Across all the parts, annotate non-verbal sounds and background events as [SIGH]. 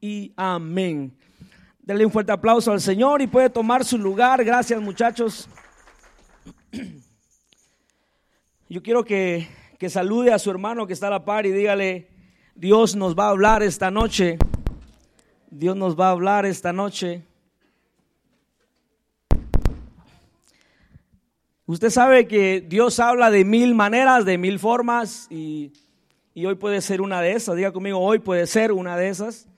y amén. Denle un fuerte aplauso al Señor y puede tomar su lugar. Gracias muchachos. [CLEARS THROAT] Yo quiero que, que salude a su hermano que está a la par y dígale, Dios nos va a hablar esta noche. Dios nos va a hablar esta noche. Usted sabe que Dios habla de mil maneras, de mil formas y, y, hoy puede ser una de esas. Diga conmigo, hoy puede ser una de esas.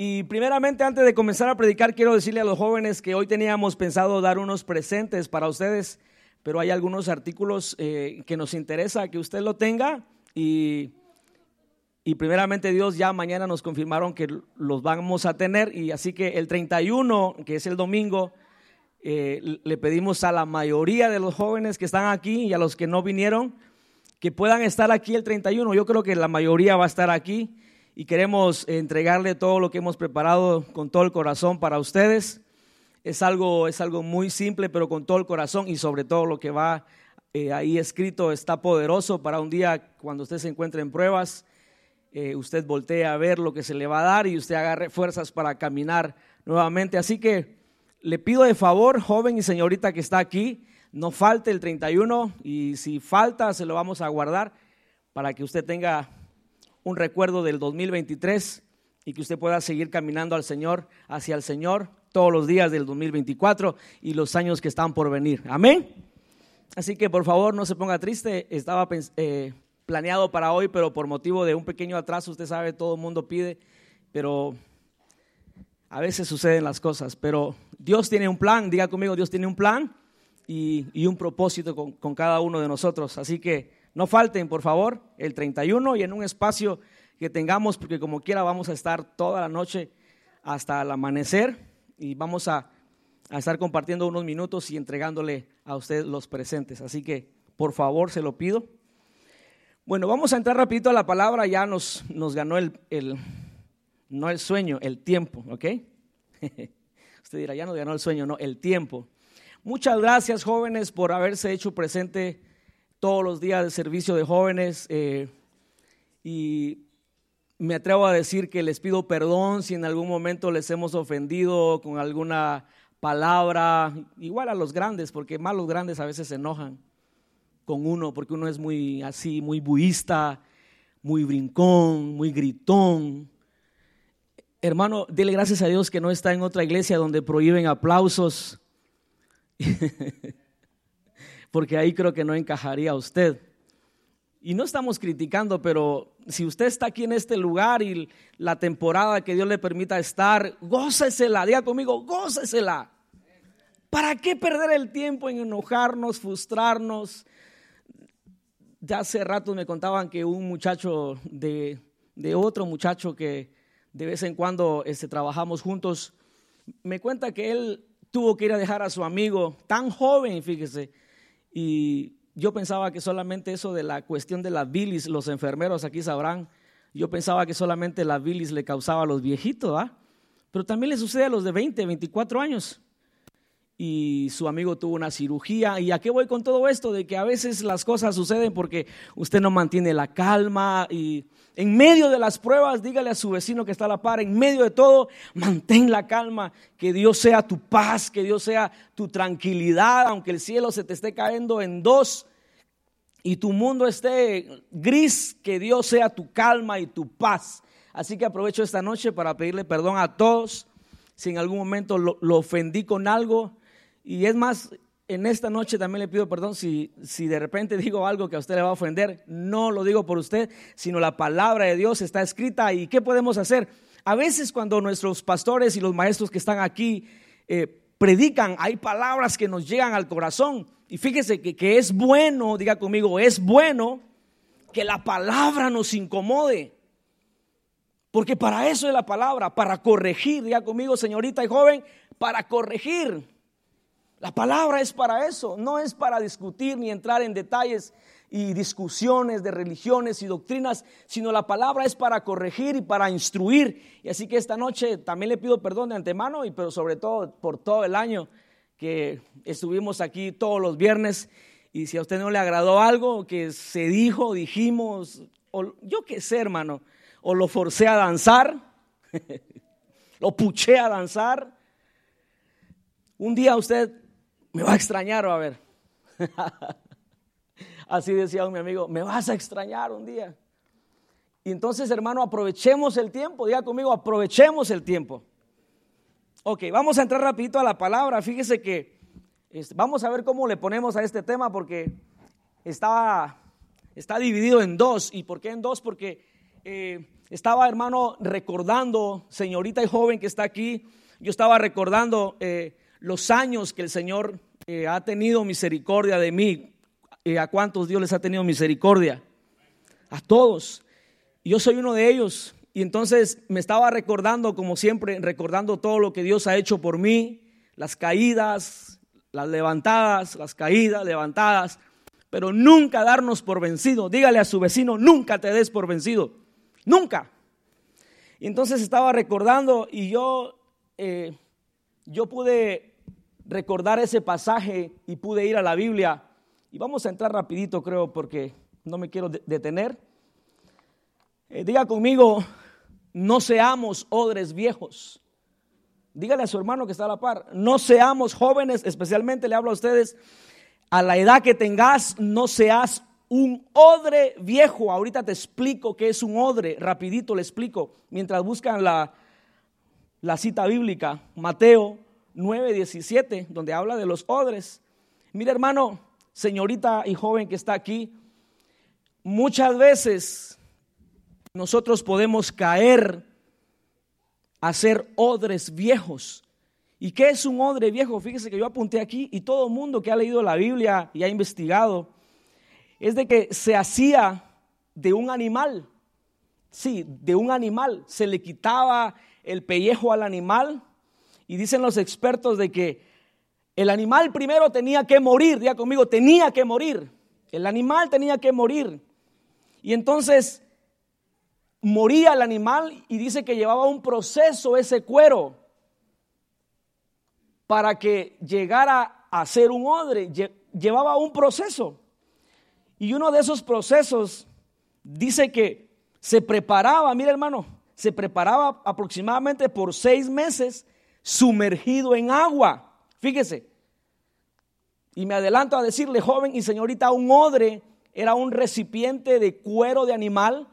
Y primeramente, antes de comenzar a predicar, quiero decirle a los jóvenes que hoy teníamos pensado dar unos presentes para ustedes, pero hay algunos artículos eh, que nos interesa que usted lo tenga y, y primeramente Dios ya mañana nos confirmaron que los vamos a tener y así que el 31, que es el domingo, eh, le pedimos a la mayoría de los jóvenes que están aquí y a los que no vinieron que puedan estar aquí el 31. Yo creo que la mayoría va a estar aquí y queremos entregarle todo lo que hemos preparado con todo el corazón para ustedes. Es algo, es algo muy simple, pero con todo el corazón y sobre todo lo que va eh, ahí escrito está poderoso para un día cuando usted se encuentre en pruebas. Eh, usted voltee a ver lo que se le va a dar y usted agarre fuerzas para caminar nuevamente. Así que le pido de favor, joven y señorita que está aquí, no falte el 31 y si falta se lo vamos a guardar para que usted tenga un recuerdo del 2023 y que usted pueda seguir caminando al Señor, hacia el Señor todos los días del 2024 y los años que están por venir. Amén. Así que por favor no se ponga triste, estaba eh, planeado para hoy, pero por motivo de un pequeño atraso, usted sabe, todo el mundo pide, pero a veces suceden las cosas, pero Dios tiene un plan, diga conmigo, Dios tiene un plan y, un propósito con, con, cada uno de nosotros. Así que no falten, por favor, el 31 y en un espacio que tengamos, porque como quiera vamos a estar toda la noche hasta el amanecer y vamos a, a estar compartiendo unos minutos y entregándole a usted los presentes. Así que, por favor, se lo pido. Bueno, vamos a entrar rapidito a la palabra, ya nos, nos ganó el, el no el sueño, el tiempo, ¿ok? [LAUGHS] Usted dirá, ya no ganó el sueño, no, el tiempo. Muchas gracias jóvenes por haberse hecho presente todos los días de servicio de jóvenes eh, y me atrevo a decir que les pido perdón si en algún momento les hemos ofendido con alguna palabra, igual a los grandes, porque más los grandes a veces se enojan con uno, porque uno es muy así, muy buista, muy brincón, muy gritón. Hermano, dile gracias a Dios que no está en otra iglesia donde prohíben aplausos, [LAUGHS] porque ahí creo que no encajaría usted. Y no estamos criticando, pero si usted está aquí en este lugar y la temporada que Dios le permita estar, gócesela, diga conmigo, gócesela. ¿Para qué perder el tiempo en enojarnos, frustrarnos? Ya hace rato me contaban que un muchacho de, de otro muchacho que de vez en cuando este, trabajamos juntos, me cuenta que él tuvo que ir a dejar a su amigo tan joven, fíjese, y yo pensaba que solamente eso de la cuestión de la bilis, los enfermeros aquí sabrán, yo pensaba que solamente la bilis le causaba a los viejitos, ¿ah? Pero también le sucede a los de 20, 24 años y su amigo tuvo una cirugía. ¿Y a qué voy con todo esto? De que a veces las cosas suceden porque usted no mantiene la calma y en medio de las pruebas, dígale a su vecino que está a la par, en medio de todo, mantén la calma, que Dios sea tu paz, que Dios sea tu tranquilidad, aunque el cielo se te esté cayendo en dos y tu mundo esté gris, que Dios sea tu calma y tu paz. Así que aprovecho esta noche para pedirle perdón a todos si en algún momento lo, lo ofendí con algo y es más, en esta noche también le pido perdón si, si de repente digo algo que a usted le va a ofender. No lo digo por usted, sino la palabra de Dios está escrita. ¿Y qué podemos hacer? A veces cuando nuestros pastores y los maestros que están aquí eh, predican, hay palabras que nos llegan al corazón. Y fíjese que, que es bueno, diga conmigo, es bueno que la palabra nos incomode. Porque para eso es la palabra, para corregir, diga conmigo, señorita y joven, para corregir. La palabra es para eso, no es para discutir ni entrar en detalles y discusiones de religiones y doctrinas, sino la palabra es para corregir y para instruir. Y así que esta noche también le pido perdón de antemano, y pero sobre todo por todo el año que estuvimos aquí todos los viernes. Y si a usted no le agradó algo que se dijo, dijimos, o yo qué sé, hermano, o lo forcé a danzar, [LAUGHS] lo puché a danzar. Un día usted me va a extrañar, va a ver. [LAUGHS] Así decía un mi amigo, me vas a extrañar un día. Y entonces, hermano, aprovechemos el tiempo. Diga conmigo, aprovechemos el tiempo. Ok, vamos a entrar rapidito a la palabra. Fíjese que este, vamos a ver cómo le ponemos a este tema porque está, está dividido en dos. ¿Y por qué en dos? Porque eh, estaba, hermano, recordando, señorita y joven que está aquí, yo estaba recordando eh, los años que el Señor eh, ha tenido misericordia de mí. ¿A cuántos Dios les ha tenido misericordia? A todos. Yo soy uno de ellos. Y entonces me estaba recordando, como siempre, recordando todo lo que Dios ha hecho por mí, las caídas, las levantadas, las caídas, levantadas, pero nunca darnos por vencido. Dígale a su vecino, nunca te des por vencido, nunca. Y entonces estaba recordando y yo, eh, yo pude recordar ese pasaje y pude ir a la Biblia. Y vamos a entrar rapidito, creo, porque no me quiero detener. Eh, diga conmigo, no seamos odres viejos. Dígale a su hermano que está a la par, no seamos jóvenes, especialmente le hablo a ustedes, a la edad que tengas, no seas un odre viejo. Ahorita te explico qué es un odre, rapidito le explico, mientras buscan la, la cita bíblica, Mateo 9, 17, donde habla de los odres. Mira hermano, señorita y joven que está aquí, muchas veces nosotros podemos caer a ser odres viejos. ¿Y qué es un odre viejo? Fíjese que yo apunté aquí y todo el mundo que ha leído la Biblia y ha investigado, es de que se hacía de un animal. Sí, de un animal. Se le quitaba el pellejo al animal y dicen los expertos de que el animal primero tenía que morir, diga conmigo, tenía que morir. El animal tenía que morir. Y entonces moría el animal y dice que llevaba un proceso ese cuero para que llegara a ser un odre. Llevaba un proceso. Y uno de esos procesos dice que se preparaba, mire hermano, se preparaba aproximadamente por seis meses sumergido en agua. Fíjese. Y me adelanto a decirle, joven y señorita, un odre era un recipiente de cuero de animal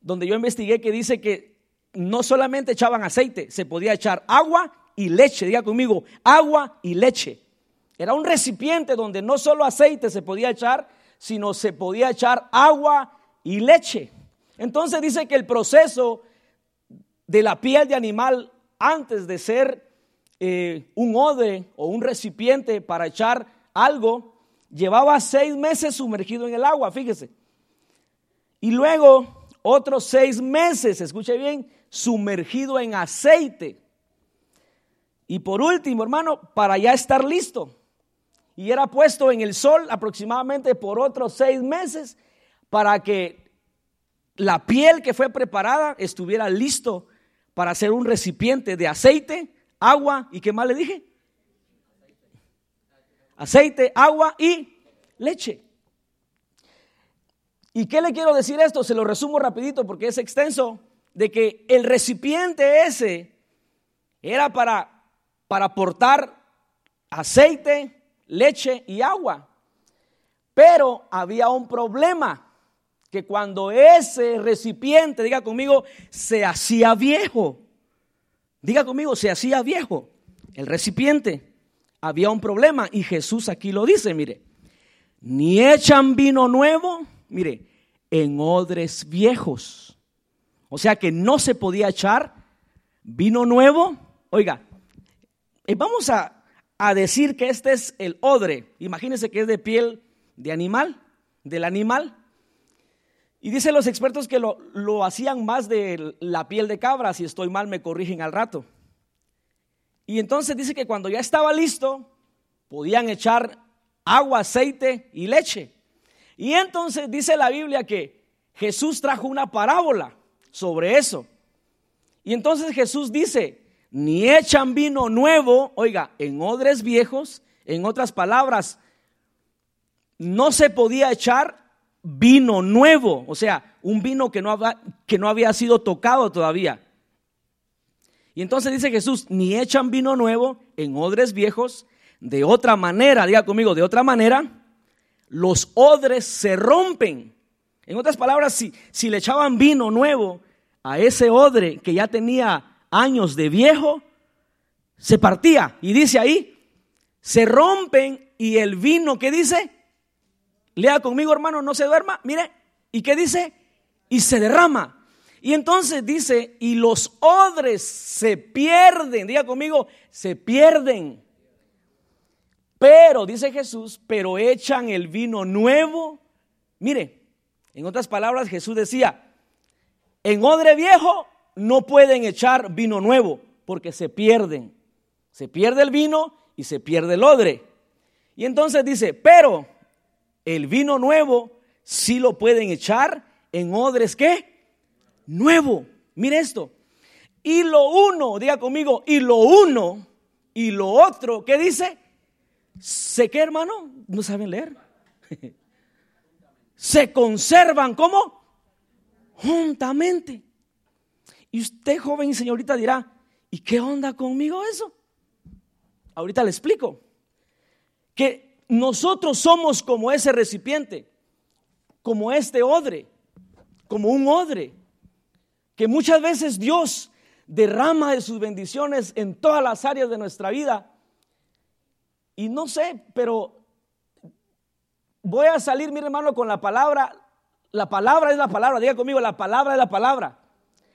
donde yo investigué que dice que no solamente echaban aceite, se podía echar agua y leche. Diga conmigo, agua y leche. Era un recipiente donde no solo aceite se podía echar, sino se podía echar agua y leche. Entonces dice que el proceso de la piel de animal antes de ser eh, un odre o un recipiente para echar algo, llevaba seis meses sumergido en el agua, fíjese. Y luego otros seis meses, escuche bien, sumergido en aceite. Y por último, hermano, para ya estar listo. Y era puesto en el sol aproximadamente por otros seis meses para que la piel que fue preparada estuviera listo para ser un recipiente de aceite, agua y qué más le dije? Aceite, agua y leche. ¿Y qué le quiero decir esto? Se lo resumo rapidito porque es extenso, de que el recipiente ese era para, para aportar aceite, leche y agua. Pero había un problema, que cuando ese recipiente, diga conmigo, se hacía viejo, diga conmigo, se hacía viejo, el recipiente, había un problema y Jesús aquí lo dice, mire, ni echan vino nuevo mire, en odres viejos. O sea que no se podía echar vino nuevo. Oiga, eh, vamos a, decir que este es el odre. Imagínense que es de piel de animal, del animal. Y dicen los expertos que lo, lo, hacían más de la piel de cabra. Si estoy mal, me corrigen al rato. Y entonces dice que cuando ya estaba listo, podían echar agua, aceite y leche. Y entonces dice la Biblia que Jesús trajo una parábola sobre eso. Y entonces Jesús dice, ni echan vino nuevo, oiga, en odres viejos, en otras palabras, no se podía echar vino nuevo, o sea, un vino que no, había, que no había sido tocado todavía. Y entonces dice Jesús, ni echan vino nuevo en odres viejos, de otra manera, diga conmigo, de otra manera, los odres se rompen. En otras palabras, si, si le echaban vino nuevo a ese odre que ya tenía años de viejo, se partía. Y dice ahí, se rompen y el vino, ¿qué dice? Lea conmigo, hermano, no se duerma. Mire, ¿y qué dice? Y se derrama. Y entonces dice, y los odres se pierden, diga conmigo, se pierden. Pero, dice Jesús, pero echan el vino nuevo. Mire, en otras palabras, Jesús decía, en odre viejo no pueden echar vino nuevo porque se pierden. Se pierde el vino y se pierde el odre. Y entonces dice, pero el vino nuevo sí lo pueden echar en odres que nuevo. Mire esto. Y lo uno, diga conmigo, y lo uno y lo otro, ¿qué dice? ¿Se qué, hermano? ¿No saben leer? [LAUGHS] Se conservan como juntamente. Y usted, joven y señorita, dirá, ¿y qué onda conmigo eso? Ahorita le explico. Que nosotros somos como ese recipiente, como este odre, como un odre que muchas veces Dios derrama de sus bendiciones en todas las áreas de nuestra vida. Y no sé, pero voy a salir, mi hermano, con la palabra. La palabra es la palabra, diga conmigo, la palabra es la palabra.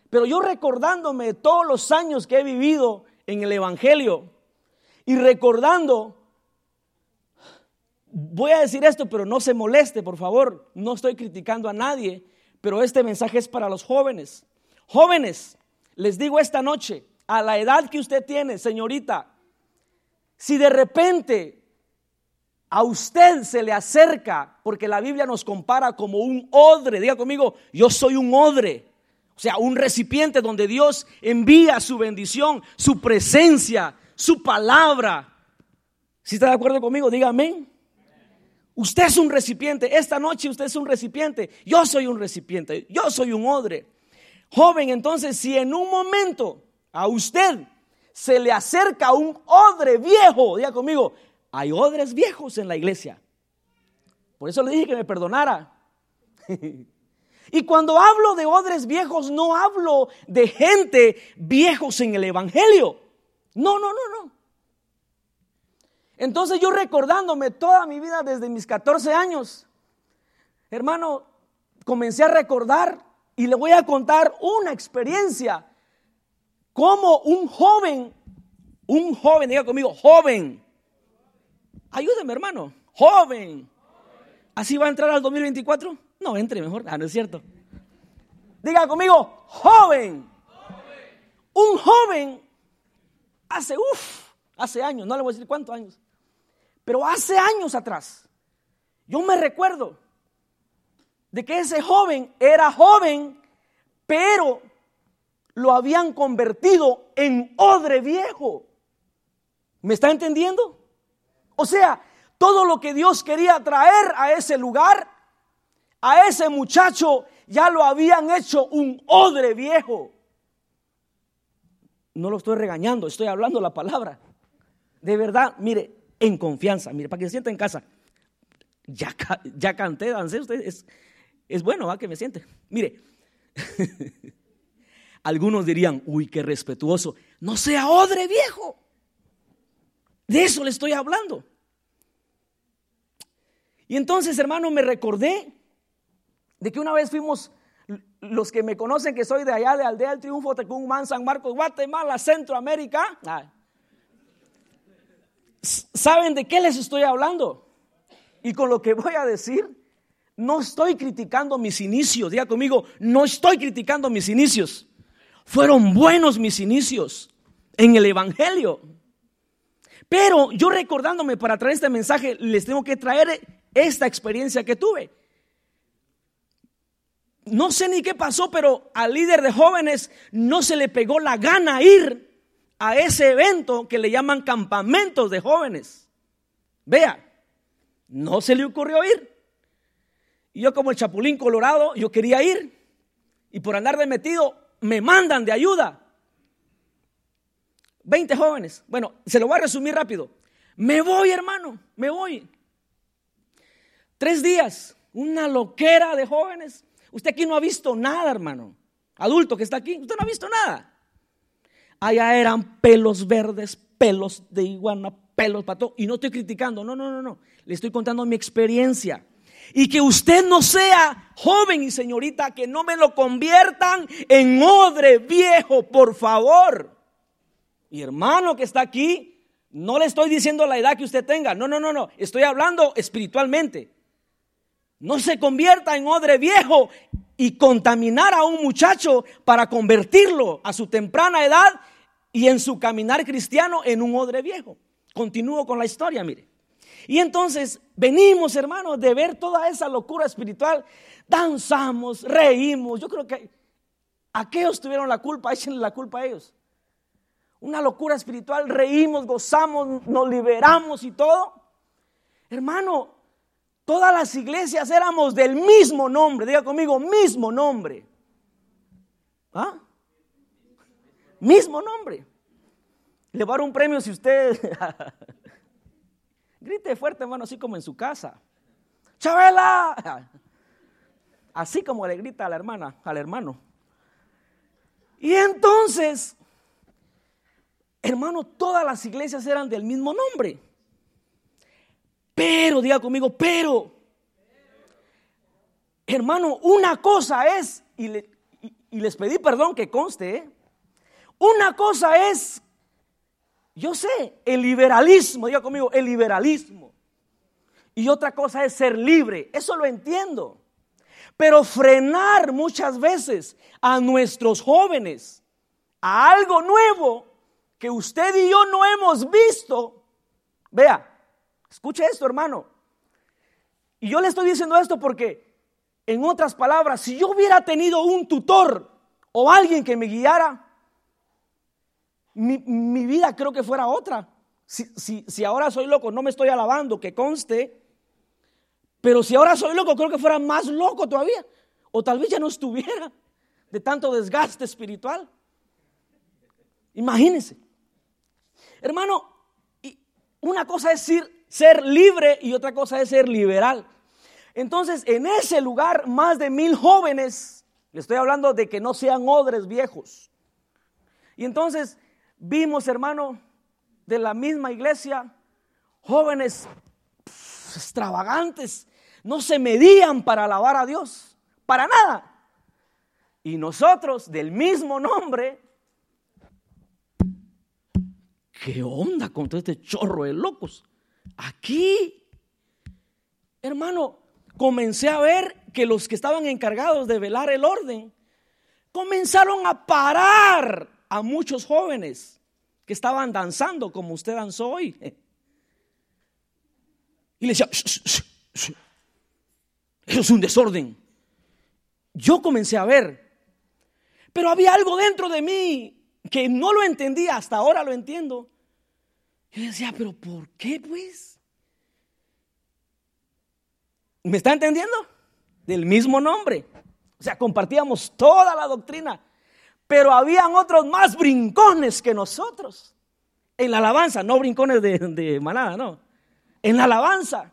Pero yo recordándome todos los años que he vivido en el Evangelio y recordando, voy a decir esto, pero no se moleste, por favor, no estoy criticando a nadie, pero este mensaje es para los jóvenes. Jóvenes, les digo esta noche, a la edad que usted tiene, señorita, si de repente a usted se le acerca, porque la Biblia nos compara como un odre, diga conmigo, yo soy un odre, o sea, un recipiente donde Dios envía su bendición, su presencia, su palabra. Si está de acuerdo conmigo, diga amén. Usted es un recipiente, esta noche usted es un recipiente, yo soy un recipiente, yo soy un odre. Joven, entonces, si en un momento a usted se le acerca un odre viejo, diga conmigo, hay odres viejos en la iglesia. Por eso le dije que me perdonara. [LAUGHS] y cuando hablo de odres viejos, no hablo de gente viejos en el Evangelio. No, no, no, no. Entonces yo recordándome toda mi vida desde mis 14 años, hermano, comencé a recordar y le voy a contar una experiencia. Como un joven, un joven, diga conmigo, joven. Ayúdeme, hermano, joven. ¿Así va a entrar al 2024? No, entre mejor. Ah, no es cierto. Diga conmigo, joven. Un joven hace, uff, hace años, no le voy a decir cuántos años, pero hace años atrás, yo me recuerdo de que ese joven era joven, pero lo habían convertido en odre viejo. ¿Me está entendiendo? O sea, todo lo que Dios quería traer a ese lugar, a ese muchacho, ya lo habían hecho un odre viejo. No lo estoy regañando, estoy hablando la palabra. De verdad, mire, en confianza, mire, para que se sienta en casa. Ya, canté, dancé, ustedes es bueno, ¿va? Que me siente. Mire, [LAUGHS] algunos dirían, uy, qué respetuoso. No sea odre viejo. De eso le estoy hablando. Y entonces, hermano, me recordé de que una vez fuimos, los que me conocen que soy de allá, de Aldea del Triunfo, Tecumán, San Marcos, Guatemala, Centroamérica. ¿Saben de qué les estoy hablando? Y con lo que voy a decir, no estoy criticando mis inicios, diga conmigo, no estoy criticando mis inicios. Fueron buenos mis inicios en el Evangelio. Pero yo recordándome para traer este mensaje, les tengo que traer esta experiencia que tuve. No sé ni qué pasó, pero al líder de jóvenes no se le pegó la gana ir a ese evento que le llaman campamentos de jóvenes. Vea, no se le ocurrió ir. Y yo como el chapulín colorado, yo quería ir. Y por andar de metido, me mandan de ayuda. 20 jóvenes. Bueno, se lo voy a resumir rápido. Me voy, hermano, me voy. Tres días, una loquera de jóvenes. Usted aquí no ha visto nada, hermano. Adulto que está aquí, usted no ha visto nada. Allá eran pelos verdes, pelos de iguana, pelos pato. Y no estoy criticando, no, no, no, no. Le estoy contando mi experiencia. Y que usted no sea joven y señorita, que no me lo conviertan en odre viejo, por favor. Mi hermano que está aquí, no le estoy diciendo la edad que usted tenga. No, no, no, no. Estoy hablando espiritualmente. No se convierta en odre viejo y contaminar a un muchacho para convertirlo a su temprana edad y en su caminar cristiano en un odre viejo. Continúo con la historia, mire. Y entonces venimos, hermanos, de ver toda esa locura espiritual. Danzamos, reímos. Yo creo que aquellos tuvieron la culpa, [LAUGHS] échenle la culpa a ellos. Una locura espiritual, reímos, gozamos, nos liberamos y todo. Hermano, todas las iglesias éramos del mismo nombre. Diga conmigo, mismo nombre. ¿Ah? Mismo nombre. Le va a dar un premio si usted [LAUGHS] grite fuerte, hermano, así como en su casa. Chabela. Así como le grita a la hermana, al hermano. Y entonces, hermano, todas las iglesias eran del mismo nombre. Pero, diga conmigo, pero, hermano, una cosa es, y, les pedí perdón que conste, ¿eh? Una cosa es yo sé, el liberalismo, diga conmigo, el liberalismo. Y otra cosa es ser libre, eso lo entiendo. Pero frenar muchas veces a nuestros jóvenes a algo nuevo que usted y yo no hemos visto. Vea, escuche esto, hermano. Y yo le estoy diciendo esto porque, en otras palabras, si yo hubiera tenido un tutor o alguien que me guiara, mi, vida creo que fuera otra. Si, si, ahora soy loco, no me estoy alabando, que conste. Pero si ahora soy loco, creo que fuera más loco todavía. O tal vez ya no estuviera [LAUGHS] de tanto desgaste espiritual. Imagínense. Hermano, una cosa es ser, ser libre y otra cosa es ser liberal. Entonces, en ese lugar, más de mil jóvenes, le estoy hablando de que no sean odres viejos. Y entonces, Vimos, hermano, de la misma iglesia, jóvenes extravagantes, no se medían para alabar a Dios, para nada. Y nosotros, del mismo nombre, ¿qué onda con todo este chorro de locos? Aquí, hermano, comencé a ver que los que estaban encargados de velar el orden comenzaron a parar a muchos jóvenes que estaban danzando como usted danzó hoy. Y le decía, eso es un desorden. Yo comencé a ver, pero había algo dentro de mí que no lo entendía, hasta ahora lo entiendo. Yo decía, pero ¿por qué pues? ¿Me está entendiendo? Del mismo nombre. O sea, compartíamos toda la doctrina. Pero habían otros más brincones que nosotros. En la alabanza, no brincones de, manada, no. En la alabanza.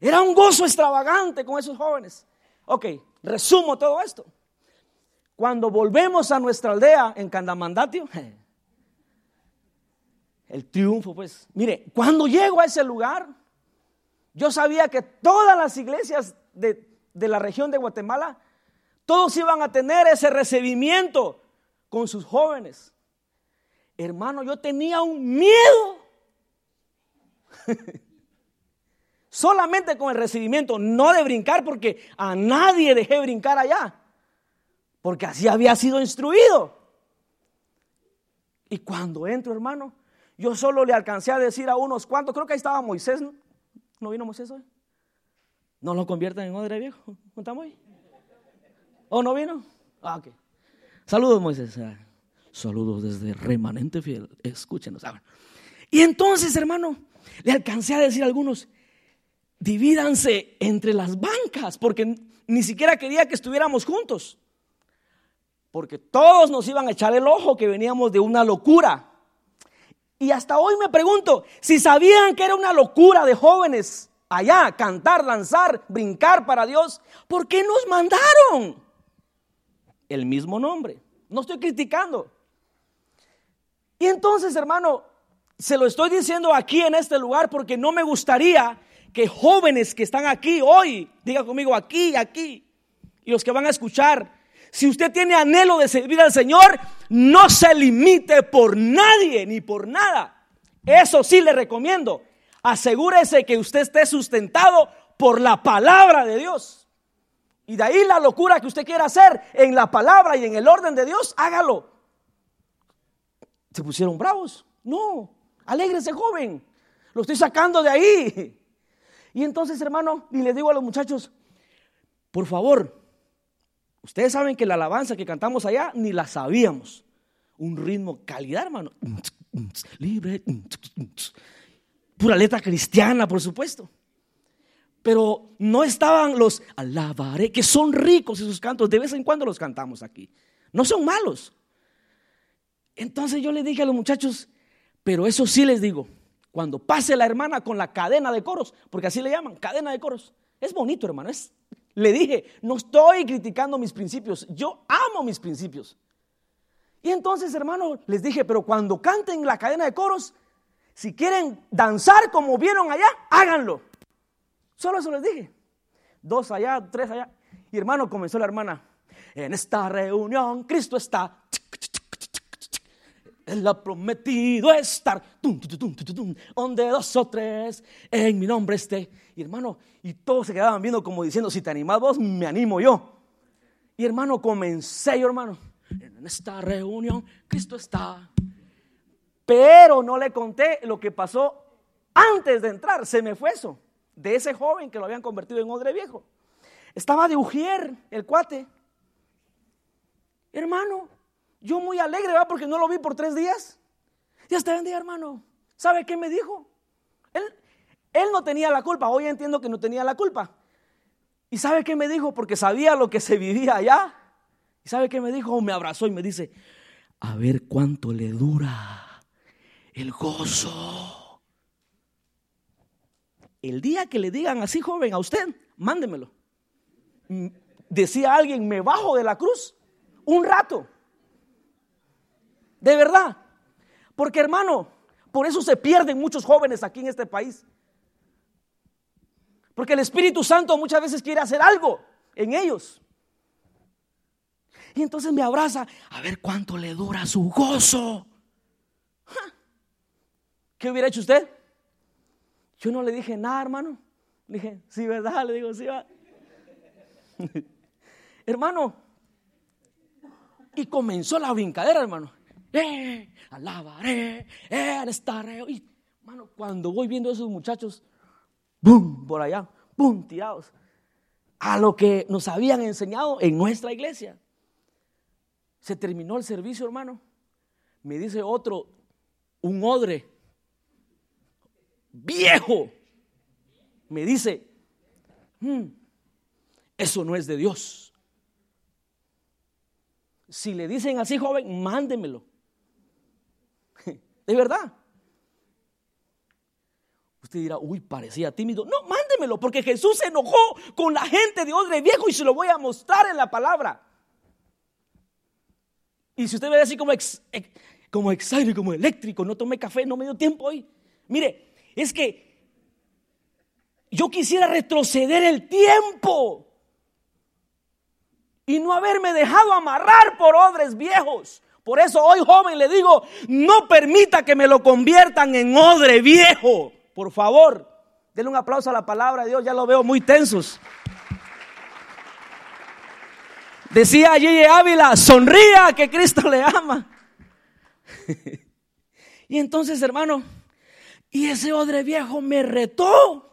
Era un gozo extravagante con esos jóvenes. Ok, resumo todo esto. Cuando volvemos a nuestra aldea en Candamandatio, [LAUGHS] el triunfo, pues, mire, cuando llego a ese lugar, yo sabía que todas las iglesias de, de la región de Guatemala, todos iban a tener ese recibimiento con sus jóvenes. Hermano, yo tenía un miedo. [LAUGHS] Solamente con el recibimiento, no de brincar, porque a nadie dejé brincar allá, porque así había sido instruido. Y cuando entro, hermano, yo solo le alcancé a decir a unos cuantos, creo que ahí estaba Moisés, ¿no, vino Moisés hoy? No lo conviertan en odre viejo, ¿contamos hoy? ¿O no vino? Ah, ok. Saludos, Moisés. Ah, saludos desde remanente fiel. Escúchenos. Ah, y entonces, hermano, le alcancé a decir a algunos, divídanse entre las bancas, porque ni siquiera quería que estuviéramos juntos. Porque todos nos iban a echar el ojo que veníamos de una locura. Y hasta hoy me pregunto, si sabían que era una locura de jóvenes allá, cantar, danzar, brincar para Dios, ¿por qué nos mandaron? El mismo nombre. No estoy criticando. Y entonces, hermano, se lo estoy diciendo aquí en este lugar porque no me gustaría que jóvenes que están aquí hoy, diga conmigo aquí, aquí, y los que van a escuchar, si usted tiene anhelo de servir al Señor, no se limite por nadie ni por nada. Eso sí le recomiendo. Asegúrese que usted esté sustentado por la palabra de Dios. Y de ahí la locura que usted quiera hacer en la palabra y en el orden de Dios, hágalo. ¿Se pusieron bravos? No, alégrese joven. Lo estoy sacando de ahí. Y entonces, hermano, y le digo a los muchachos, por favor, ustedes saben que la alabanza que cantamos allá ni la sabíamos. Un ritmo calidad, hermano. Libre. Pura letra cristiana, por supuesto. Pero no estaban los alabaré, que son ricos esos cantos. De vez en cuando los cantamos aquí. No son malos. Entonces yo le dije a los muchachos, pero eso sí les digo, cuando pase la hermana con la cadena de coros, porque así le llaman, cadena de coros. Es bonito, hermano. Le dije, no estoy criticando mis principios, yo amo mis principios. Y entonces, hermano, les dije, pero cuando canten la cadena de coros, si quieren danzar como vieron allá, háganlo. Solo eso les dije. Dos allá, tres allá. Y hermano, comenzó la hermana. En esta reunión Cristo está. Él ha prometido estar donde dos o tres en mi nombre esté. Y hermano, y todos se quedaban viendo como diciendo, si te animas vos, me animo yo. Y hermano, comencé yo, hermano, en esta reunión Cristo está. Pero no le conté lo que pasó antes de entrar, se me fue eso, de ese joven que lo habían convertido en odre viejo. Estaba de ujier el cuate. Hermano, yo muy alegre, ¿verdad? Porque no lo vi por tres días. Ya está día, hermano. ¿Sabe qué me dijo? Él, él no tenía la culpa. Hoy entiendo que no tenía la culpa. ¿Y sabe qué me dijo? Porque sabía lo que se vivía allá. ¿Y sabe qué me dijo? Me abrazó y me dice, a ver cuánto le dura el gozo. El día que le digan así, joven, a usted, mándemelo. Decía alguien, me bajo de la cruz un rato. De verdad. Porque hermano, por eso se pierden muchos jóvenes aquí en este país. Porque el Espíritu Santo muchas veces quiere hacer algo en ellos. Y entonces me abraza, a ver cuánto le dura su gozo. [LAUGHS] ¿Qué hubiera hecho usted? Yo no le dije nada, hermano. Dije, sí, ¿verdad? Le digo, sí, va. [LAUGHS] hermano. Y comenzó la brincadera, hermano eh, alabaré, eh, estaré. Y, mano, cuando voy viendo a esos muchachos, boom, por allá, boom, tirados, a lo que nos habían enseñado en nuestra iglesia. Se terminó el servicio, hermano. Me dice otro, un odre, viejo, me dice, hmm, eso no es de Dios. Si le dicen así, joven, mándemelo. [LAUGHS] De verdad. Usted dirá, uy, parecía tímido. No, mándemelo, porque Jesús se enojó con la gente de odre viejo y se lo voy a mostrar en la palabra. Y si usted ve así como, ex, como excited, como eléctrico, no tomé café, no me dio tiempo hoy. Mire, es que yo quisiera retroceder el tiempo y no haberme dejado amarrar por odres viejos. Por eso hoy joven le digo, no permita que me lo conviertan en odre viejo. Por favor, denle un aplauso a la palabra de Dios, ya lo veo muy tensos. Decía Gigi Ávila, sonría que Cristo le ama. [LAUGHS] y entonces, hermano, y ese odre viejo me retó.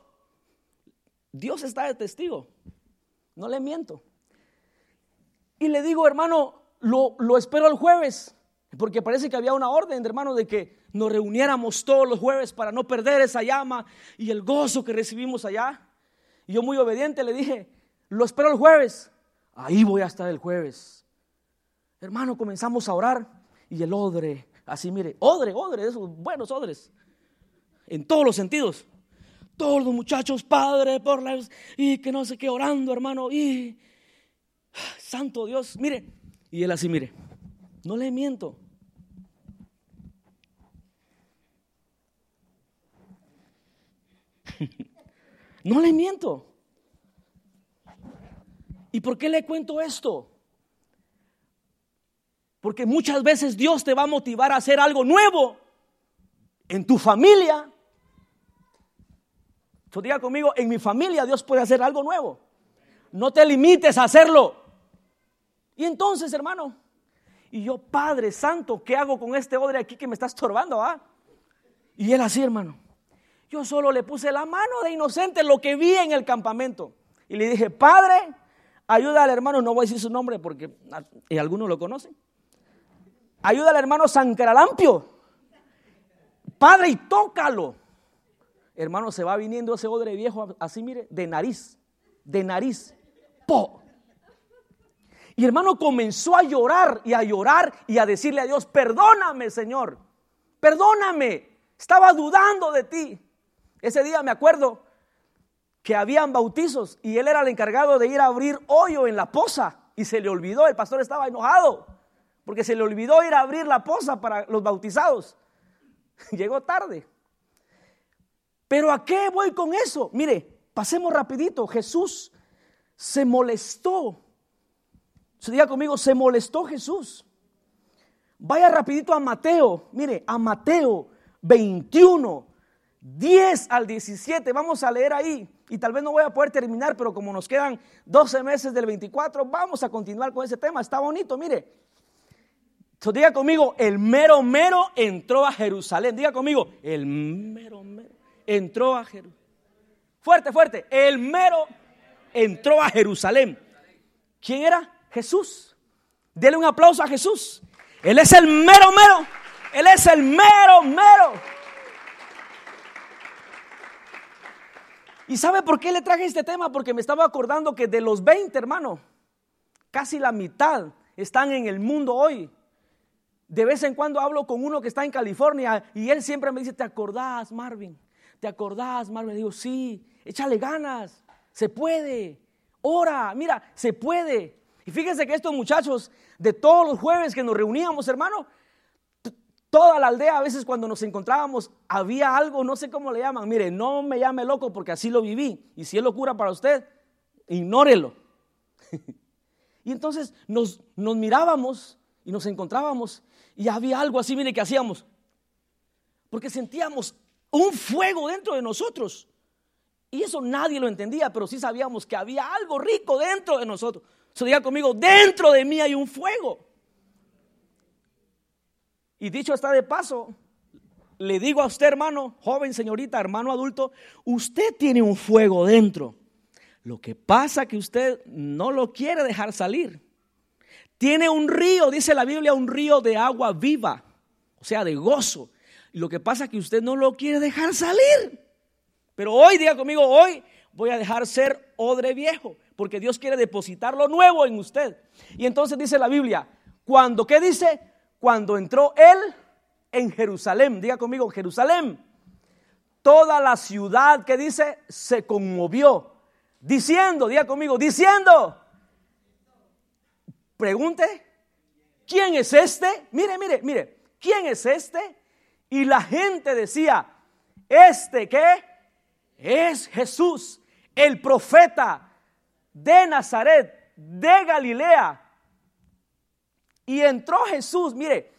Dios está de testigo, no le miento. Y le digo, hermano, lo, espero el jueves, porque parece que había una orden, hermano, de que nos reuniéramos todos los jueves para no perder esa llama y el gozo que recibimos allá. Y yo muy obediente le dije, lo espero el jueves. Ahí voy a estar el jueves. Hermano, comenzamos a orar y el odre Así, mire, odre, odre, esos buenos odres. En todos los sentidos. Todos los muchachos, padre, por las. Y que no sé qué, orando, hermano. Y. Santo Dios, mire. Y él así, mire. No le miento. [LAUGHS] no le miento. ¿Y por qué le cuento esto? Porque muchas veces Dios te va a motivar a hacer algo nuevo en tu familia. Tú diga conmigo, en mi familia Dios puede hacer algo nuevo. No te limites a hacerlo. Y entonces, hermano, y yo, Padre Santo, ¿qué hago con este odre aquí que me está estorbando? Ah? Y él así, hermano. Yo solo le puse la mano de inocente lo que vi en el campamento. Y le dije, Padre, ayuda al hermano, no voy a decir su nombre porque algunos lo conocen. Ayuda al hermano Sancralampio. Padre, y tócalo. Hermano, se va viniendo ese odre viejo así, mire, de nariz, de nariz. Po. Y hermano comenzó a llorar y a llorar y a decirle a Dios, perdóname, Señor, perdóname. Estaba dudando de ti. Ese día me acuerdo que habían bautizos y él era el encargado de ir a abrir hoyo en la poza y se le olvidó, el pastor estaba enojado porque se le olvidó ir a abrir la poza para los bautizados. [LAUGHS] Llegó tarde. Pero ¿a qué voy con eso? Mire, pasemos rapidito. Jesús se molestó. Se diga conmigo, se molestó Jesús. Vaya rapidito a Mateo. Mire, a Mateo 21, 10 al 17. Vamos a leer ahí. Y tal vez no voy a poder terminar, pero como nos quedan 12 meses del 24, vamos a continuar con ese tema. Está bonito, mire diga conmigo, el mero mero entró a Jerusalén. Diga conmigo, el mero mero entró a Jerusalén. Fuerte, fuerte. El mero entró a Jerusalén. ¿Quién era? Jesús. Dele un aplauso a Jesús. Él es el mero mero. Él es el mero mero. ¿Y sabe por qué le traje este tema? Porque me estaba acordando que de los 20, hermano, casi la mitad están en el mundo hoy de vez en cuando hablo con uno que está en California y él siempre me dice, ¿te acordás, Marvin? ¿Te acordás, Marvin? Le digo, sí, échale ganas, se puede, ora, mira, se puede. Y fíjense que estos muchachos, de todos los jueves que nos reuníamos, hermano, toda la aldea a veces cuando nos encontrábamos había algo, no sé cómo le llaman, mire, no me llame loco porque así lo viví. Y si es locura para usted, ignórelo. [LAUGHS] y entonces nos, nos mirábamos y nos encontrábamos y había algo así, mire, que hacíamos. Porque sentíamos un fuego dentro de nosotros. Y eso nadie lo entendía, pero sí sabíamos que había algo rico dentro de nosotros. Se diga conmigo, dentro de mí hay un fuego. Y dicho está de paso, le digo a usted, hermano, joven, señorita, hermano adulto, usted tiene un fuego dentro. Lo que pasa que usted no lo quiere dejar salir. Tiene un río, dice la Biblia, un río de agua viva, o sea, de gozo. Lo que pasa es que usted no lo quiere dejar salir. Pero hoy, diga conmigo, hoy voy a dejar ser odre viejo, porque Dios quiere depositar lo nuevo en usted. Y entonces dice la Biblia, cuando, ¿qué dice? Cuando entró él en Jerusalén, diga conmigo, Jerusalén, toda la ciudad que dice se conmovió, diciendo, diga conmigo, diciendo, Pregunte, ¿quién es este? Mire, mire, mire, ¿quién es este? Y la gente decía, ¿este qué? Es Jesús, el profeta de Nazaret, de Galilea. Y entró Jesús, mire,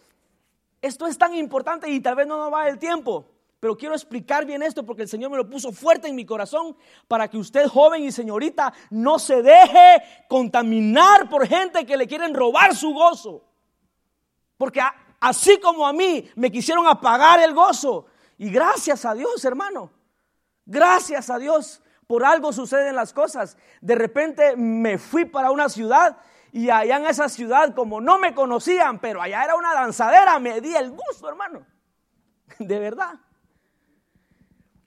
esto es tan importante y tal vez no nos va el tiempo. Pero quiero explicar bien esto porque el Señor me lo puso fuerte en mi corazón para que usted, joven y señorita, no se deje contaminar por gente que le quieren robar su gozo. Porque así como a mí me quisieron apagar el gozo, y gracias a Dios, hermano, gracias a Dios, por algo suceden las cosas. De repente me fui para una ciudad y allá en esa ciudad, como no me conocían, pero allá era una danzadera, me di el gusto, hermano. [LAUGHS] De verdad.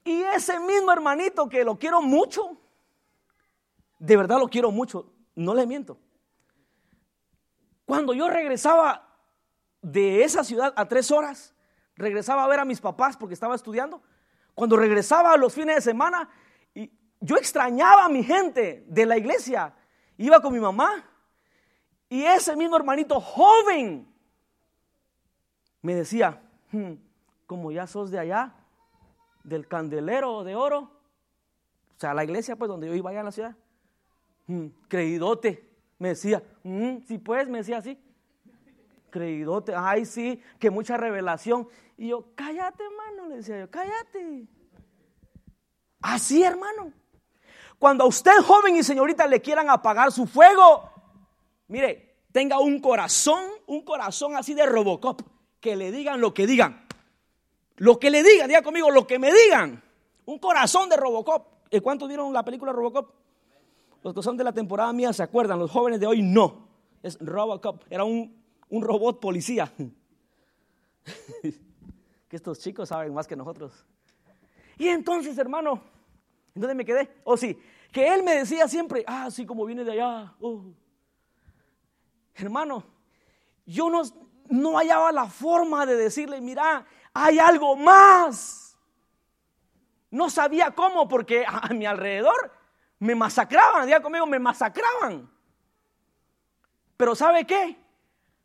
Y ese mismo hermanito que lo quiero mucho, de verdad lo quiero mucho, no le miento. Cuando yo regresaba de esa ciudad a tres horas. Regresaba a ver a mis papás porque estaba estudiando. Cuando regresaba a los fines de semana, y yo extrañaba a mi gente de la iglesia. Iba con mi mamá. Y ese mismo hermanito joven me decía, hmm, como ya sos de allá, del candelero de oro, o sea, la iglesia pues donde yo iba allá en la ciudad, hmm, creídote, me decía, hmm, sí pues, me decía así, creídote, ay sí, que mucha revelación. Y yo, cállate hermano, le decía yo, cállate. Así hermano. Cuando a usted joven y señorita le quieran apagar su fuego, mire, tenga un corazón, un corazón así de Robocop, que le digan lo que digan. Lo que le digan, diga conmigo, lo que me digan. Un corazón de Robocop. ¿Y cuántos vieron la película Robocop? Los que son de la temporada mía se acuerdan, los jóvenes de hoy no. Es Robocop, era un, un robot policía. [LAUGHS] que estos chicos saben más que nosotros. Y entonces, hermano, ¿en dónde me quedé? Oh, sí, que él me decía siempre, ah, sí, como viene de allá. Oh. Hermano, yo no, no hallaba la forma de decirle, mira, hay algo más. No sabía cómo porque a mi alrededor me masacraban, diga conmigo, me masacraban. Pero ¿sabe qué?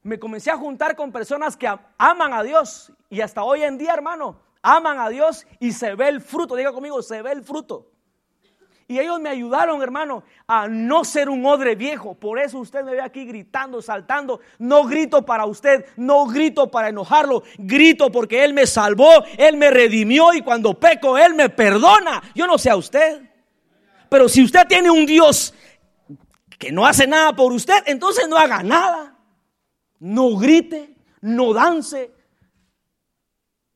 Me comencé a juntar con personas que aman a Dios y hasta hoy en día, hermano, aman a Dios y se ve el fruto, diga conmigo, se ve el fruto. Y ellos me ayudaron, hermano, a no ser un odre viejo. Por eso usted me ve aquí gritando, saltando. No grito para usted, no grito para enojarlo. Grito porque Él me salvó, Él me redimió y cuando peco, Él me perdona. Yo no sé a usted. Pero si usted tiene un Dios que no hace nada por usted, entonces no haga nada. No grite, no dance.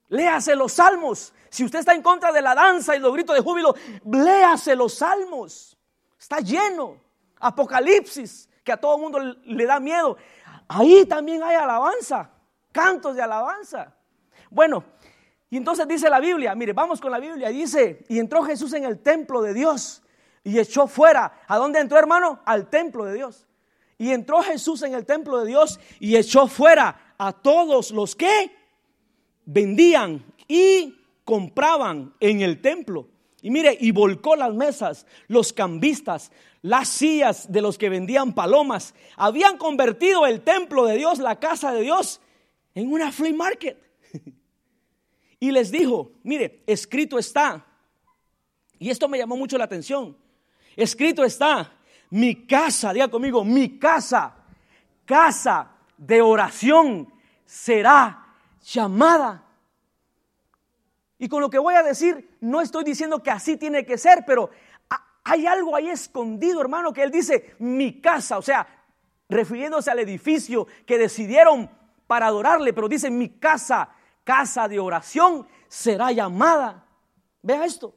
Léase los salmos. Si usted está en contra de la danza y los gritos de júbilo, léase los salmos. Está lleno. Apocalipsis, que a todo mundo le da miedo. Ahí también hay alabanza, cantos de alabanza. Bueno, y entonces dice la Biblia, mire, vamos con la Biblia, dice, y entró Jesús en el templo de Dios y echó fuera. ¿A dónde entró, hermano? Al templo de Dios. Y entró Jesús en el templo de Dios y echó fuera a todos los que vendían y compraban en el templo. Y mire, y volcó las mesas, los cambistas, las sillas de los que vendían palomas. Habían convertido el templo de Dios, la casa de Dios, en una flea market. [LAUGHS] Y les dijo, mire, escrito está, y esto me llamó mucho la atención, escrito está, mi casa, diga conmigo, mi casa, casa de oración será llamada y con lo que voy a decir, no estoy diciendo que así tiene que ser, pero hay algo ahí escondido, hermano, que él dice, mi casa, o sea, refiriéndose al edificio que decidieron para adorarle, pero dice, mi casa, casa de oración, será llamada. Vea esto.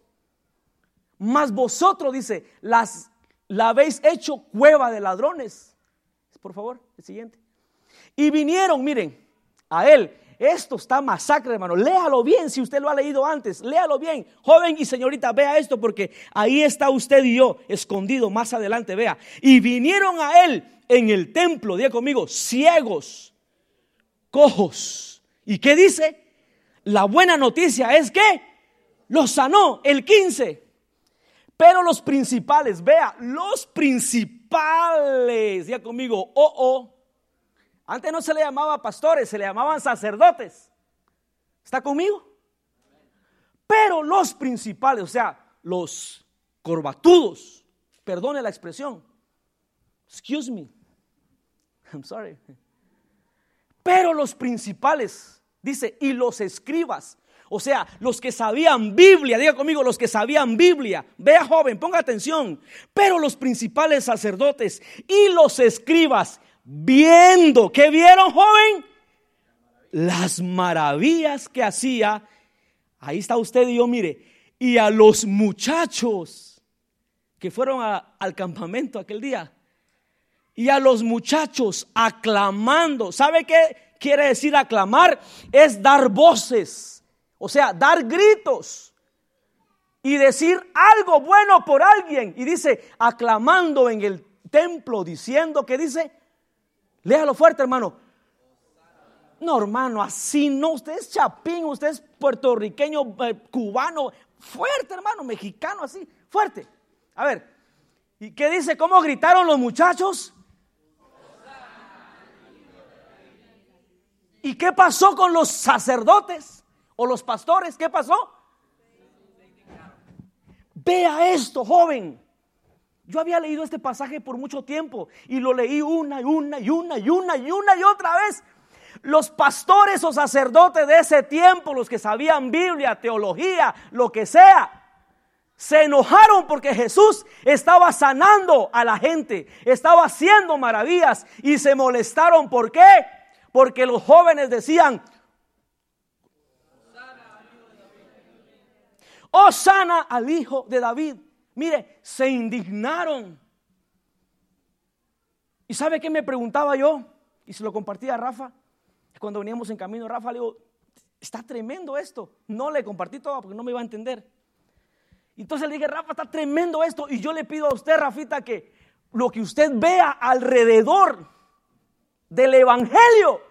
Mas vosotros, dice, las, la habéis hecho cueva de ladrones. Por favor, el siguiente. Y vinieron, miren, a él esto está masacre, hermano. Léalo bien si usted lo ha leído antes. Léalo bien. Joven y señorita, vea esto porque ahí está usted y yo escondido más adelante. Vea. Y vinieron a él en el templo, diga conmigo, ciegos, cojos. ¿Y qué dice? La buena noticia es que los sanó el 15. Pero los principales, vea, los principales, diga conmigo, oh, oh antes no se le llamaba pastores, se le llamaban sacerdotes. ¿Está conmigo? Pero los principales, o sea, los corbatudos, perdone la expresión. Excuse me. I'm sorry. Pero los principales, dice, y los escribas, o sea, los que sabían Biblia, diga conmigo, los que sabían Biblia, vea joven, ponga atención, pero los principales sacerdotes y los escribas viendo, ¿qué vieron, joven? Las maravillas que hacía. Ahí está usted y yo, mire. Y a los muchachos que fueron al campamento aquel día. Y a los muchachos aclamando. ¿Sabe qué quiere decir aclamar? Es dar voces. O sea, dar gritos. Y decir algo bueno por alguien. Y dice, aclamando en el templo, diciendo que dice, Léalo fuerte, hermano. No, hermano, así no. Usted es chapín, usted es puertorriqueño, eh, cubano, fuerte, hermano, mexicano, así, fuerte. A ver, ¿y qué dice? ¿Cómo gritaron los muchachos? ¿Y qué pasó con los sacerdotes o los pastores? ¿Qué pasó? Vea esto, joven. Yo había leído este pasaje por mucho tiempo y lo leí una y una y una y una y una y otra vez. Los pastores o sacerdotes de ese tiempo, los que sabían Biblia, teología, lo que sea, se enojaron porque Jesús estaba sanando a la gente, estaba haciendo maravillas y se molestaron. ¿Por qué? Porque los jóvenes decían, oh sana al hijo de David. Mire, se indignaron. ¿Y sabe qué me preguntaba yo? Y se lo compartía a Rafa. Cuando veníamos en camino, Rafa le digo, está tremendo esto. No le compartí todo porque no me iba a entender. Entonces le dije, Rafa, está tremendo esto. Y yo le pido a usted, Rafita, que lo que usted vea alrededor del Evangelio,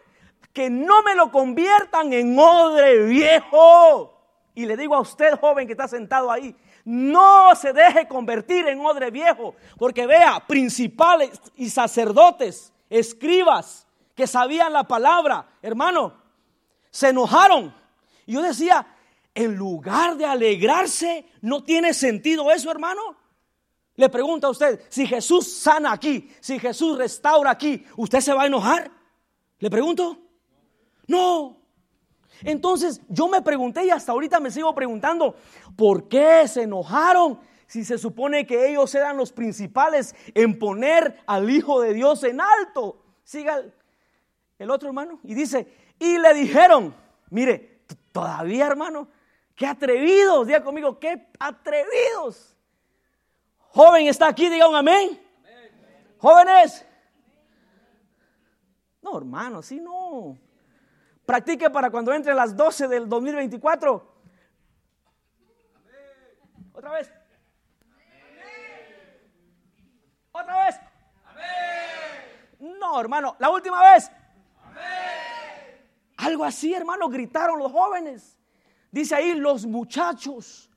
que no me lo conviertan en odre viejo. Y le digo a usted, joven que está sentado ahí, no se deje convertir en odre viejo, porque vea, principales y sacerdotes, escribas que sabían la palabra, hermano, se enojaron. Y yo decía, en lugar de alegrarse, ¿no tiene sentido eso, hermano? Le pregunto a usted, si Jesús sana aquí, si Jesús restaura aquí, ¿usted se va a enojar? Le pregunto. No. Entonces yo me pregunté y hasta ahorita me sigo preguntando, ¿por qué se enojaron? Si se supone que ellos eran los principales en poner al Hijo de Dios en alto. Siga el, otro hermano y dice, y le dijeron, mire, todavía hermano, qué atrevidos, diga conmigo, qué atrevidos. Joven está aquí, diga un amén. Jóvenes. No, hermano, así no. Practique para cuando entre las 12 del 2024. Otra vez. Otra vez. No, hermano, la última vez. Algo así, hermano, gritaron los jóvenes. Dice ahí los muchachos.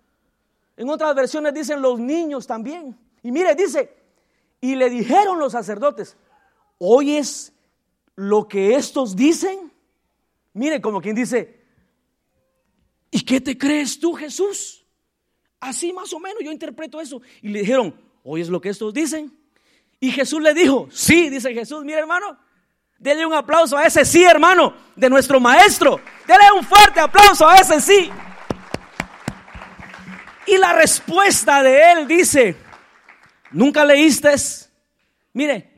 En otras versiones dicen los niños también. Y mire, dice, y le dijeron los sacerdotes, ¿oyes lo que estos dicen? Mire, como quien dice, ¿y qué te crees tú, Jesús? Así más o menos yo interpreto eso. Y le dijeron, ¿oyes lo que estos dicen? Y Jesús le dijo, sí, dice Jesús, mire hermano, Dele un aplauso a ese sí, hermano, de nuestro maestro. Dele un fuerte aplauso a ese sí. Y la respuesta de él dice, ¿nunca leíste? Mire,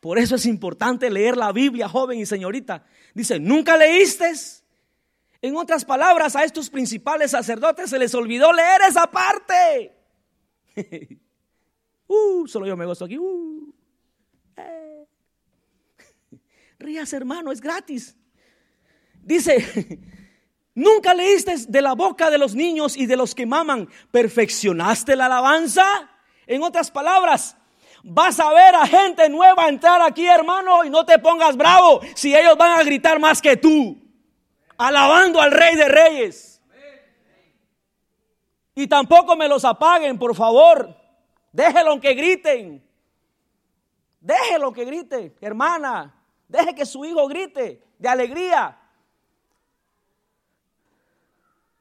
por eso es importante leer la Biblia, joven y señorita. Dice, ¿nunca leíste? En otras palabras, a estos principales sacerdotes se les olvidó leer esa parte. [LAUGHS] uh, solo yo me gozo aquí. Uh, eh. [LAUGHS] Rías, hermano, es gratis. Dice, [LAUGHS] ¿nunca leíste de la boca de los niños y de los que maman, perfeccionaste la alabanza? En otras palabras, vas a ver a gente nueva entrar aquí, hermano, y no te pongas bravo si ellos van a gritar más que tú, alabando al Rey de Reyes. Y tampoco me los apaguen, por favor. Déjelo que griten. Déjelo que grite, hermana. Deje que su hijo grite de alegría.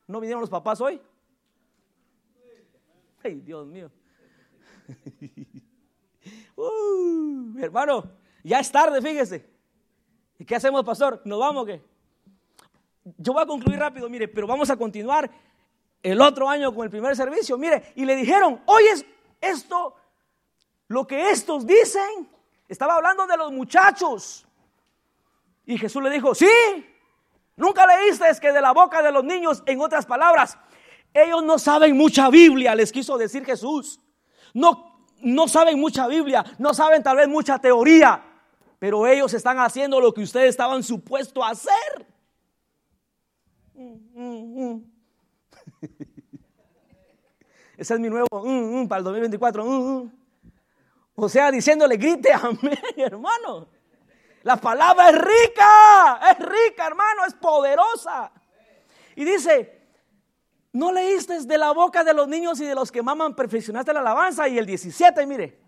¿No vinieron los papás hoy? Ay, Dios mío. [LAUGHS] Uh, hermano, ya es tarde, fíjese. ¿Y qué hacemos, pastor? ¿Nos vamos qué? Yo voy a concluir rápido, mire, pero vamos a continuar el otro año con el primer servicio. Mire, y le dijeron, oye, esto, lo que estos dicen, estaba hablando de los muchachos. Y Jesús le dijo, sí, nunca leíste que de la boca de los niños, en otras palabras, ellos no saben mucha Biblia, les quiso decir Jesús. No, no saben mucha Biblia, no saben tal vez mucha teoría, pero ellos están haciendo lo que ustedes estaban supuestos a hacer. [LAUGHS] Ese es mi nuevo para el 2024. O sea, diciéndole, grite amén, [LAUGHS] hermano. La palabra es rica, es rica, hermano, es poderosa. Y dice, no leíste de la boca de los niños y de los que maman, perfeccionaste la alabanza. Y el 17, mire.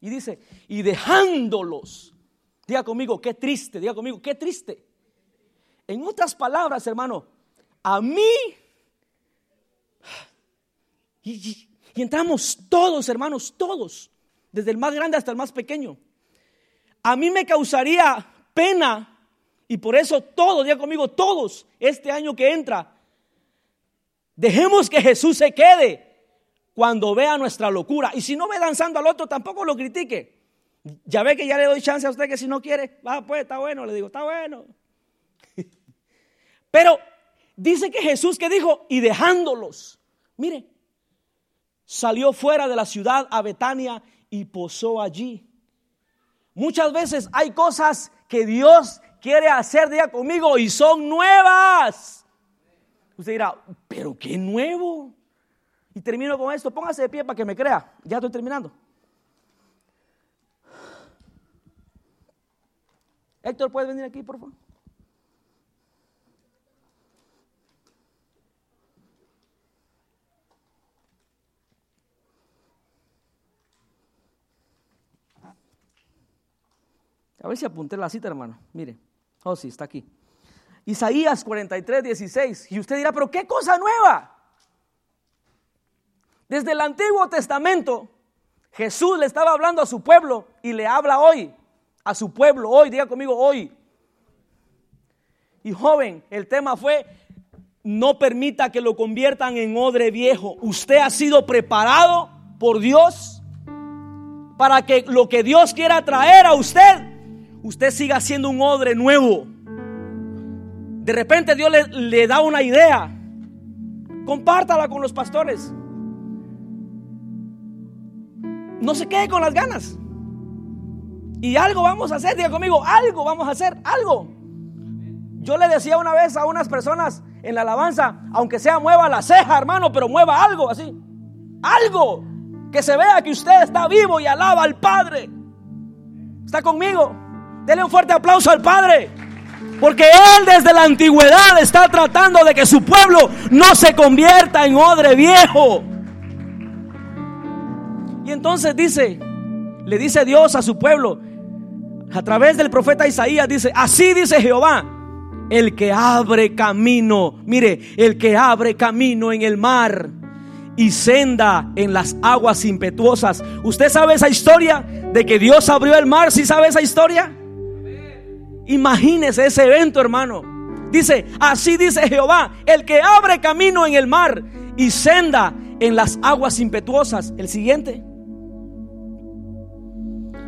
Y dice, y dejándolos. Diga conmigo, qué triste, diga conmigo, qué triste. En otras palabras, hermano, a mí, y, entramos todos, hermanos, todos, desde el más grande hasta el más pequeño. A mí me causaría pena, y por eso todos, diga conmigo, todos, este año que entra, dejemos que Jesús se quede cuando vea nuestra locura. Y si no ve danzando al otro, tampoco lo critique. Ya ve que ya le doy chance a usted que si no quiere, va pues, está bueno, le digo, está bueno. [LAUGHS] Pero dice que Jesús que dijo, y dejándolos, mire, salió fuera de la ciudad a Betania y posó allí. Muchas veces hay cosas que Dios quiere hacer día conmigo y son nuevas. Usted dirá, pero qué nuevo. Y termino con esto, póngase de pie para que me crea. Ya estoy terminando. Héctor, ¿puedes venir aquí, por favor? A ver si apunté la cita, hermano. Mire. Oh, sí, está aquí. Isaías 43, 16. Y usted dirá, pero qué cosa nueva. Desde el Antiguo Testamento, Jesús le estaba hablando a su pueblo y le habla hoy. A su pueblo hoy, diga conmigo hoy. Y joven, el tema fue, no permita que lo conviertan en odre viejo. Usted ha sido preparado por Dios para que lo que Dios quiera traer a usted usted siga siendo un odre nuevo. De repente Dios le, da una idea. Compártala con los pastores. No se quede con las ganas. Y algo vamos a hacer, diga conmigo, algo vamos a hacer, algo. Yo le decía una vez a unas personas en la alabanza, aunque sea mueva la ceja, hermano, pero mueva algo así. Algo que se vea que usted está vivo y alaba al Padre. ¿Está conmigo? Dele un fuerte aplauso al Padre. Porque Él desde la antigüedad está tratando de que su pueblo no se convierta en odre viejo. Y entonces dice, le dice Dios a su pueblo, a través del profeta Isaías, dice, así dice Jehová, el que abre camino, mire, el que abre camino en el mar y senda en las aguas impetuosas. ¿Usted sabe esa historia de que Dios abrió el mar? ¿Sí sabe esa historia? Imagínese ese evento, hermano. Dice, así dice Jehová, el que abre camino en el mar y senda en las aguas impetuosas. El siguiente.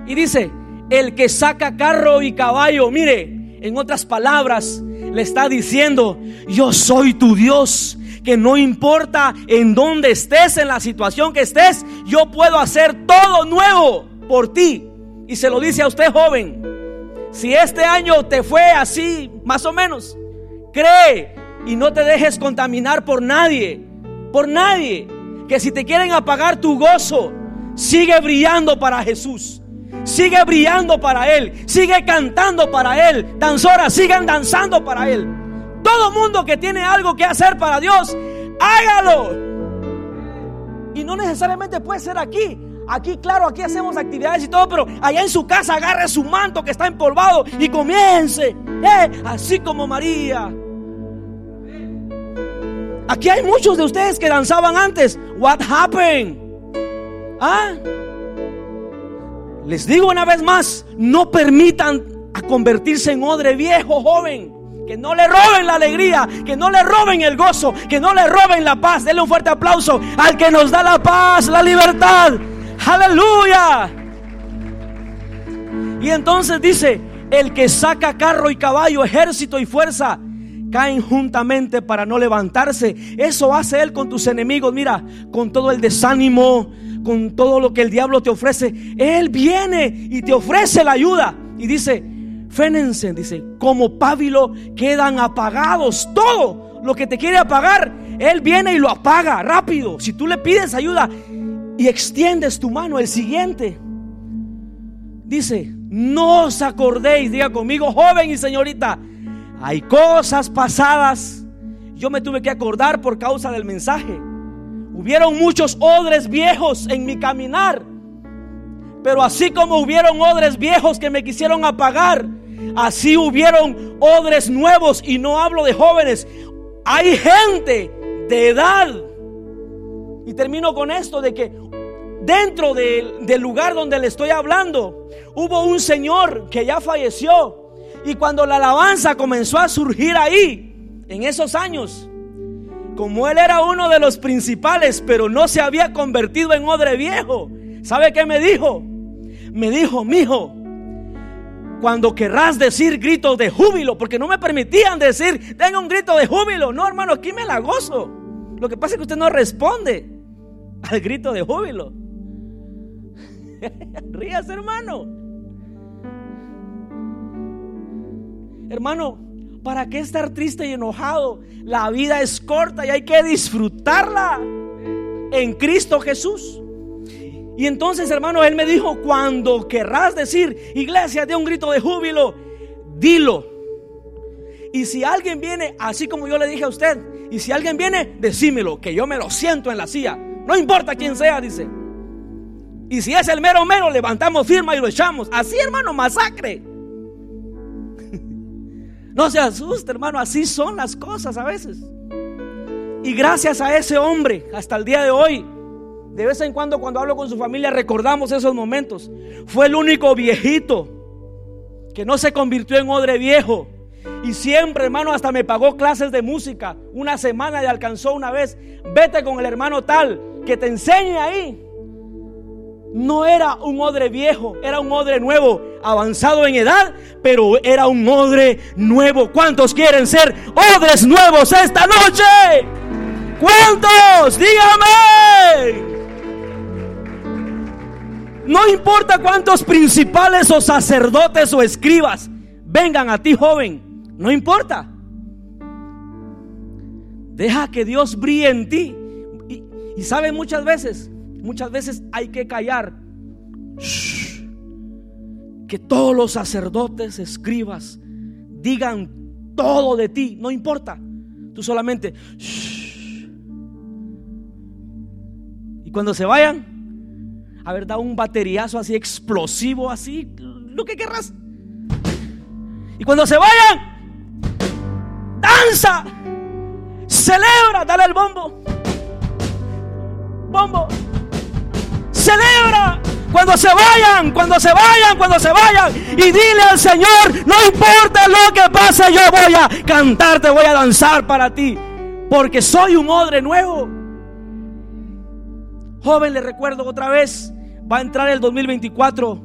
Y dice, el que saca carro y caballo, mire, en otras palabras, le está diciendo, yo soy tu Dios, que no importa en dónde estés, en la situación que estés, yo puedo hacer todo nuevo por ti. Y se lo dice a usted joven, si este año te fue así, más o menos, cree y no te dejes contaminar por nadie, por nadie. Que si te quieren apagar tu gozo, sigue brillando para Jesús. Sigue brillando para Él. Sigue cantando para Él. Danzoras, sigan danzando para Él. Todo mundo que tiene algo que hacer para Dios, hágalo. Y no necesariamente puede ser aquí. Aquí, claro, aquí hacemos actividades y todo, pero allá en su casa agarre su manto que está empolvado y comience, eh, así como María. Aquí hay muchos de ustedes que danzaban antes. What happened? ¿Ah? Les digo una vez más, no permitan a convertirse en odre viejo, joven. Que no le roben la alegría, que no le roben el gozo, que no le roben la paz. Denle un fuerte aplauso al que nos da la paz, la libertad Aleluya. Y entonces dice, el que saca carro y caballo, ejército y fuerza, caen juntamente para no levantarse. Eso hace Él con tus enemigos. Mira, con todo el desánimo, con todo lo que el diablo te ofrece. Él viene y te ofrece la ayuda. Y dice, fénense, dice, como pábilo quedan apagados. Todo lo que te quiere apagar, Él viene y lo apaga rápido. Si tú le pides ayuda, y extiendes tu mano, el siguiente dice, no os acordéis, diga conmigo, joven y señorita, hay cosas pasadas. Yo me tuve que acordar por causa del mensaje. Hubieron muchos odres viejos en mi caminar. Pero así como hubieron odres viejos que me quisieron apagar, así hubieron odres nuevos. Y no hablo de jóvenes. Hay gente de edad. Y termino con esto de que dentro del lugar donde le estoy hablando, hubo un señor que ya falleció. Y cuando la alabanza comenzó a surgir ahí, en esos años, como él era uno de los principales, pero no se había convertido en odre viejo, ¿sabe qué me dijo? Me dijo, mijo, cuando querrás decir gritos de júbilo, porque no me permitían decir, tenga un grito de júbilo. No, hermano, aquí me la gozo. Lo que pasa es que usted no responde al grito de júbilo. [LAUGHS] Rías, hermano. Hermano, ¿para qué estar triste y enojado? La vida es corta y hay que disfrutarla en Cristo Jesús. Y entonces, hermano, él me dijo, cuando querrás decir, iglesia, de un grito de júbilo, dilo. Y si alguien viene, así como yo le dije a usted, y si alguien viene, decímelo, que yo me lo siento en la silla. No importa quién sea, dice. Y si es el mero mero, levantamos firma y lo echamos. Así, hermano, masacre. [LAUGHS] No se asuste, hermano, así son las cosas a veces. Y gracias a ese hombre, hasta el día de hoy, de vez en cuando cuando hablo con su familia recordamos esos momentos. Fue el único viejito que no se convirtió en odre viejo. Y siempre, hermano, hasta me pagó clases de música. Una semana le alcanzó una vez. Vete con el hermano tal que te enseñe ahí no era un odre viejo, era un odre nuevo, avanzado en edad, pero era un odre nuevo. ¿Cuántos quieren ser odres nuevos esta noche? ¿Cuántos? Dígame. No importa cuántos principales o sacerdotes o escribas vengan a ti, joven, no importa. Deja que Dios brille en ti. Y, saben muchas veces, Muchas veces hay que callar. Que todos los sacerdotes, escribas, digan todo de ti. No importa. Tú solamente. Y cuando se vayan, a ver, da un bateriazo así explosivo, así, lo que querrás. Y cuando se vayan, danza, celebra, dale el bombo. Bombo celebra. Cuando se vayan, cuando se vayan, cuando se vayan. Y dile al Señor, no importa lo que pase, yo voy a cantarte, voy a danzar para ti. Porque soy un odre nuevo. Joven, le recuerdo otra vez, va a entrar el 2024.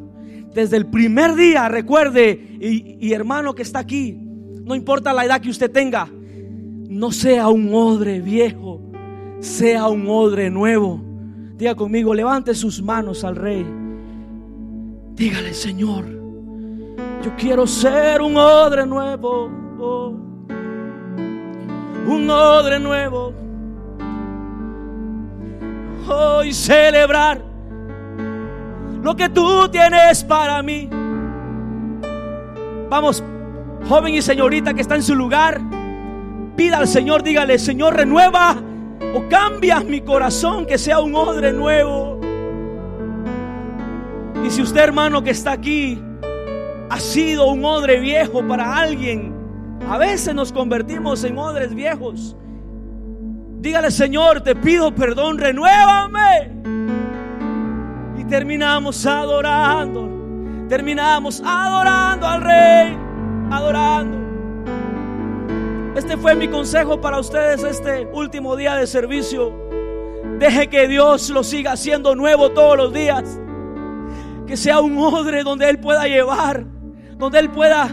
Desde el primer día, recuerde, y, y hermano que está aquí, no importa la edad que usted tenga, no sea un odre viejo, sea un odre nuevo. Diga conmigo, levante sus manos al rey. Dígale, Señor, yo quiero ser un odre nuevo. un odre nuevo. Hoy celebrar lo que tú tienes para mí. Vamos, joven y señorita que está en su lugar, pida al Señor, dígale, Señor, renueva o cambia mi corazón que sea un odre nuevo. Y si usted hermano que está aquí ha sido un odre viejo para alguien, a veces nos convertimos en odres viejos. Dígale, Señor, te pido perdón, renuévame. Y terminamos adorando, terminamos adorando al Rey, adorando. Este fue mi consejo para ustedes este último día de servicio. Deje que Dios lo siga haciendo nuevo todos los días. Que sea un odre donde Él pueda llevar, donde Él pueda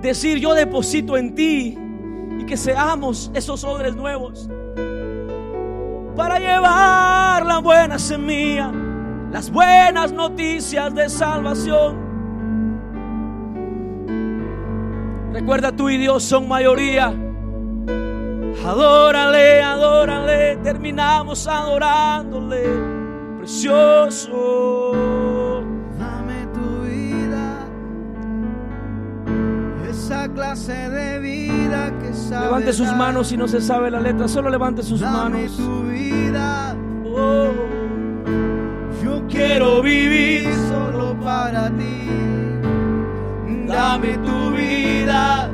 decir yo deposito en ti y que seamos esos odres nuevos para llevar la buena semilla, las buenas noticias de salvación Recuerda tú y Dios son mayoría. Adórale, adórale, terminamos adorándole. Precioso. Dame tu vida. Esa clase de vida que sabe Levante sus manos si no se sabe la letra, solo levante sus Dame manos. tu vida. Oh. Yo quiero vivir solo para ti Dame tu vida,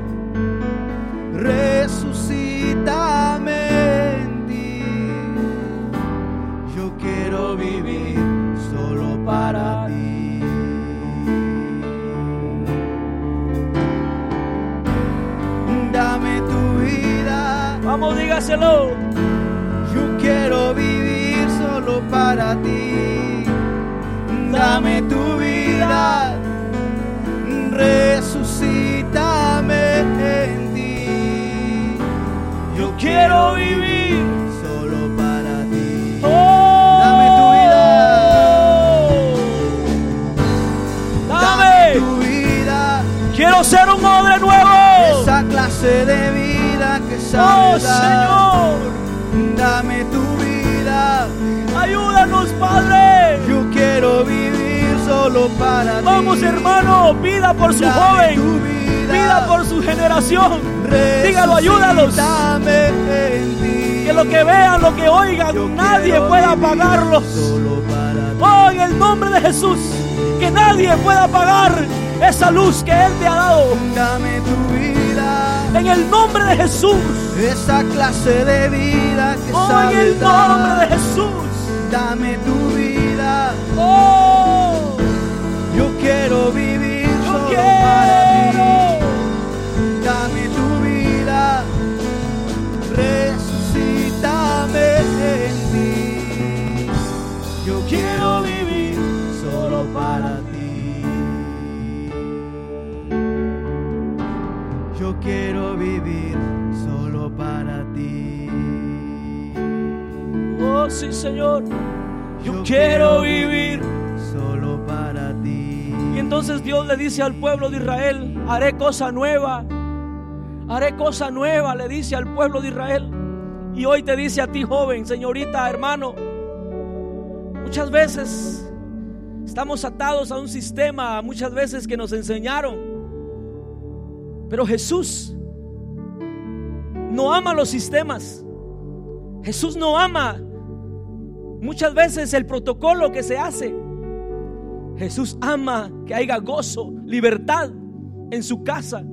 esa luz que Él te ha dado. Dame tu vida. En el nombre de Jesús. Esa clase de vida que Oh, en sabes el nombre de. Jesús. Dame tu vida. Oh, Yo quiero vivir Oh, sí, Señor. Yo quiero vivir. solo para ti. Y entonces Dios le dice al pueblo de Israel, haré cosa nueva, haré cosa nueva, le dice al pueblo de Israel. Y hoy te dice a ti, joven, señorita, hermano, muchas veces estamos atados a un sistema, muchas veces que nos enseñaron. Pero Jesús no ama los sistemas. Jesús no ama muchas veces el protocolo que se hace. Jesús ama que haya gozo, libertad en su casa.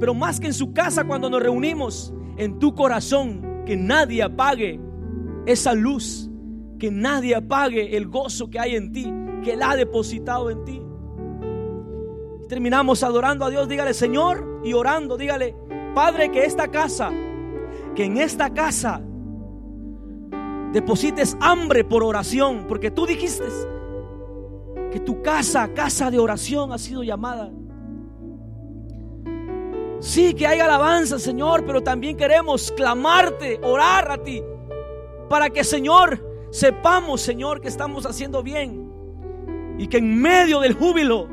Pero más que en su casa cuando nos reunimos, en tu corazón, que nadie apague esa luz, que nadie apague el gozo que hay en ti, que Él ha depositado en ti. Terminamos adorando a Dios, dígale Señor y orando, dígale Padre que esta casa, que en esta casa deposites hambre por oración, porque tú dijiste que tu casa, casa de oración ha sido llamada. Sí, que hay alabanza, Señor, pero también queremos clamarte, orar a ti, para que, Señor, sepamos, Señor, que estamos haciendo bien y que en medio del júbilo,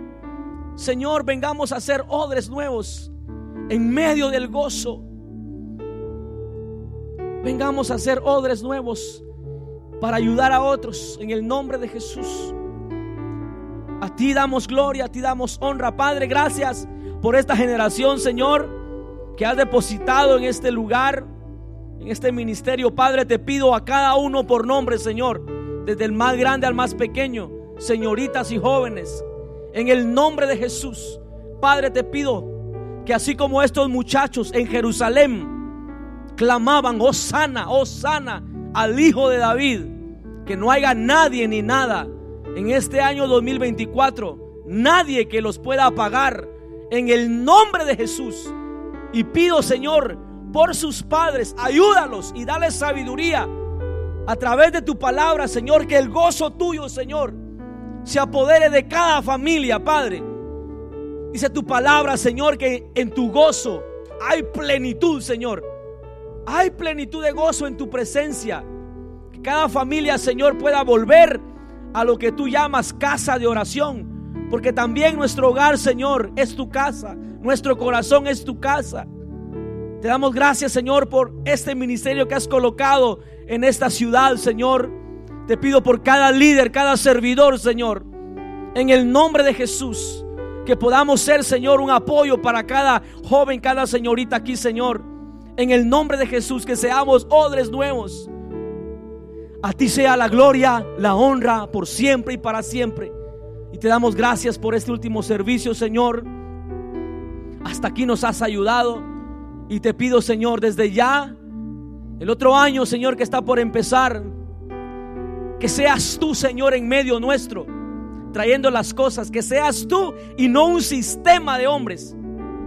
Señor, vengamos a ser odres nuevos, en medio del gozo, vengamos a ser odres nuevos para ayudar a otros en el nombre de Jesús. A ti damos gloria, a ti damos honra, Padre. Gracias por esta generación, Señor, que has depositado en este lugar, en este ministerio. Padre, te pido a cada uno por nombre, Señor, desde el más grande al más pequeño, señoritas y jóvenes, en el nombre de Jesús. Padre, te pido que así como estos muchachos en Jerusalén clamaban, oh sana, oh sana al Hijo de David, que no haya nadie ni nada en este año 2024, nadie que los pueda apagar en el nombre de Jesús. Y pido, Señor, por sus padres, ayúdalos y dale sabiduría a través de tu palabra, Señor, que el gozo tuyo, Señor, se apodere de cada familia, Padre. Dice tu palabra, Señor, que en tu gozo hay plenitud, Señor. Hay plenitud de gozo en tu presencia. Que cada familia, Señor, pueda volver a lo que tú llamas casa de oración. Porque también nuestro hogar, Señor, es tu casa. Nuestro corazón es tu casa. Te damos gracias, Señor, por este ministerio que has colocado en esta ciudad, Señor. Te pido por cada líder, cada servidor, Señor. En el nombre de Jesús. Que podamos ser, Señor, un apoyo para cada joven, cada señorita aquí, Señor. En el nombre de Jesús, que seamos odres nuevos. A ti sea la gloria, la honra por siempre y para siempre. Y te damos gracias por este último servicio, Señor. Hasta aquí nos has ayudado. Y te pido, Señor, desde ya, el otro año, Señor, que está por empezar, que seas tú, Señor, en medio nuestro, trayendo las cosas, que seas tú y no un sistema de hombres.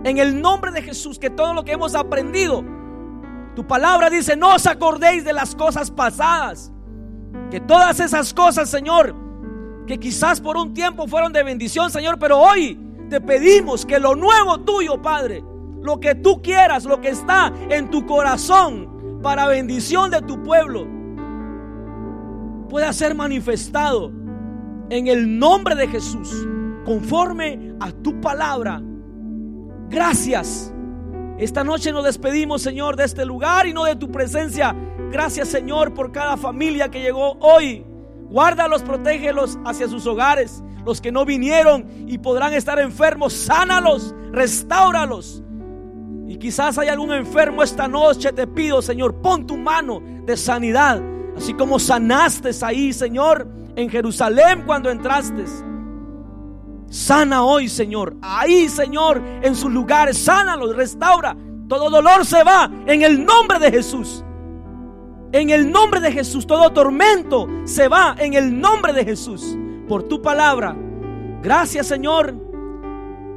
En el nombre de Jesús, que todo lo que hemos aprendido, tu palabra dice, no os acordéis de las cosas pasadas, que todas esas cosas, Señor, que quizás por un tiempo fueron de bendición, Señor, pero hoy te pedimos que lo nuevo tuyo, Padre, lo que tú quieras, lo que está en tu corazón para bendición de tu pueblo, pueda ser manifestado en el nombre de Jesús, conforme a tu palabra. Gracias. Esta noche nos despedimos, Señor, de este lugar y no de tu presencia. Gracias, Señor, por cada familia que llegó hoy Guárdalos, protégelos hacia sus hogares. Los que no vinieron y podrán estar enfermos, sánalos, restáuralos. Y quizás hay algún enfermo esta noche, te pido, Señor, pon tu mano de sanidad, así como sanaste ahí, Señor, en Jerusalén cuando entraste. Sana hoy, Señor. Ahí, Señor, en sus lugares, sánalos, restaura. Todo dolor se va en el nombre de Jesús. En el nombre de Jesús, todo tormento se va en el nombre de Jesús. Por tu palabra. Gracias Señor.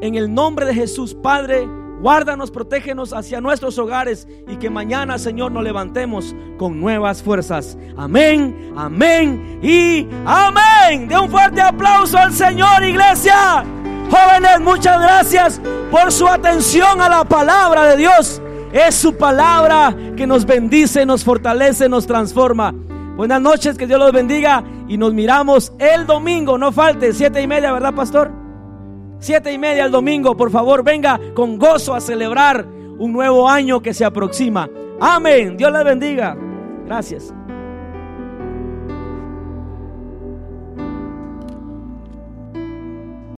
En el nombre de Jesús, Padre, guárdanos, protégenos hacia nuestros hogares y que mañana, Señor, nos levantemos con nuevas fuerzas. Amén, amén y amén. De un fuerte aplauso al Señor, iglesia. Jóvenes, muchas gracias por su atención a la palabra de Dios. Es su palabra que nos bendice, nos fortalece, nos transforma. Buenas noches, que Dios los bendiga y nos miramos el domingo. No falte, siete y media, ¿verdad, pastor? Siete y media el domingo, por favor, venga con gozo a celebrar un nuevo año que se aproxima. Amén. Dios les bendiga. Gracias.